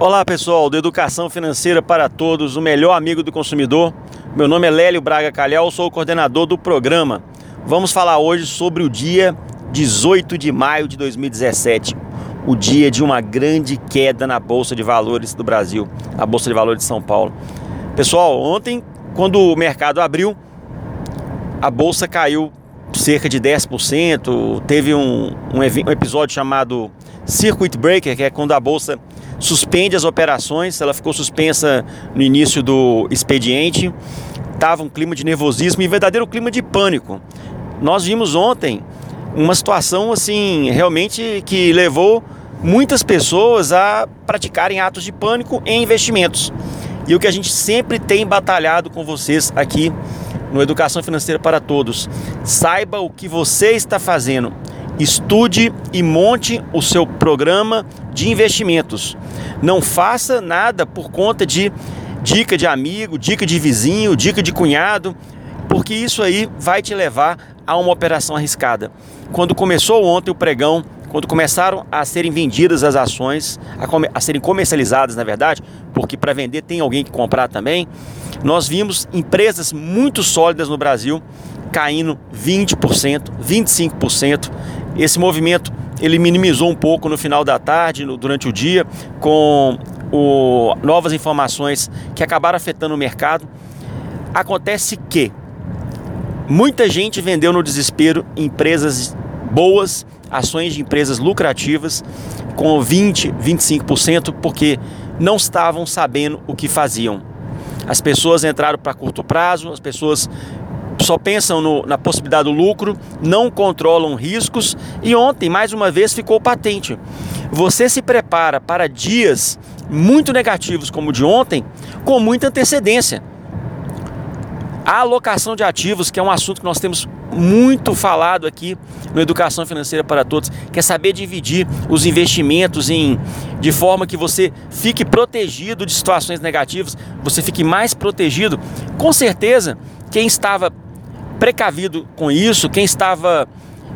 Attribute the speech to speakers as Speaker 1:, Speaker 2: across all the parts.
Speaker 1: Olá pessoal, do Educação Financeira para Todos, o melhor amigo do consumidor. Meu nome é Lélio Braga Calhau, sou o coordenador do programa. Vamos falar hoje sobre o dia 18 de maio de 2017, o dia de uma grande queda na Bolsa de Valores do Brasil, a Bolsa de Valores de São Paulo. Pessoal, ontem, quando o mercado abriu, a bolsa caiu cerca de 10%. Teve um, um, um, episódio chamado Circuit Breaker, que é quando a bolsa suspende as operações. Ela ficou suspensa no início do expediente. Tava um clima de nervosismo e verdadeiro clima de pânico. Nós vimos ontem uma situação assim realmente que levou muitas pessoas a praticarem atos de pânico em investimentos. E o que a gente sempre tem batalhado com vocês aqui no Educação Financeira para Todos. Saiba o que você está fazendo. Estude e monte o seu programa de investimentos. Não faça nada por conta de dica de amigo, dica de vizinho, dica de cunhado, porque isso aí vai te levar a uma operação arriscada. Quando começou ontem o pregão, quando começaram a serem vendidas as ações, a, a serem comercializadas, na verdade, porque para vender tem alguém que comprar também, nós vimos empresas muito sólidas no Brasil caindo 20%, 25%. Esse movimento ele minimizou um pouco no final da tarde, no, durante o dia, com o, novas informações que acabaram afetando o mercado. Acontece que muita gente vendeu no desespero empresas boas, ações de empresas lucrativas com 20, 25%, porque não estavam sabendo o que faziam. As pessoas entraram para curto prazo, as pessoas só pensam no, na possibilidade do lucro, não controlam riscos e ontem, mais uma vez, ficou patente. Você se prepara para dias muito negativos como o de ontem com muita antecedência. A alocação de ativos, que é um assunto que nós temos muito falado aqui no Educação Financeira para Todos, que é saber dividir os investimentos em de forma que você fique protegido de situações negativas, você fique mais protegido. Com certeza, quem estava precavido com isso, quem estava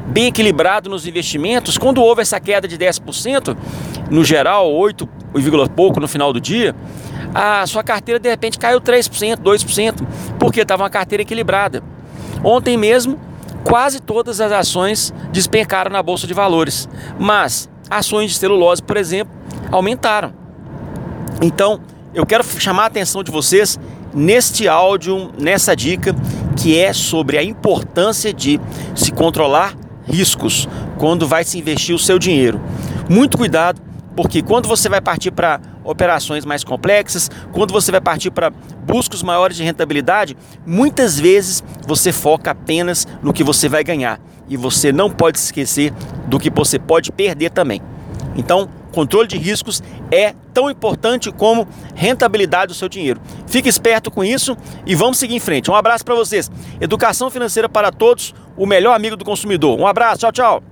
Speaker 1: bem equilibrado nos investimentos, quando houve essa queda de 10%, no geral, 8 e pouco no final do dia, a sua carteira de repente caiu 3%, 2%, porque estava uma carteira equilibrada. Ontem mesmo, quase todas as ações despencaram na bolsa de valores, mas ações de celulose, por exemplo, aumentaram. Então, eu quero chamar a atenção de vocês neste áudio, nessa dica, que é sobre a importância de se controlar riscos quando vai se investir o seu dinheiro. Muito cuidado porque quando você vai partir para operações mais complexas, quando você vai partir para buscas maiores de rentabilidade, muitas vezes você foca apenas no que você vai ganhar e você não pode esquecer do que você pode perder também. Então, controle de riscos é tão importante como rentabilidade do seu dinheiro. Fique esperto com isso e vamos seguir em frente. Um abraço para vocês. Educação financeira para todos, o melhor amigo do consumidor. Um abraço, tchau, tchau.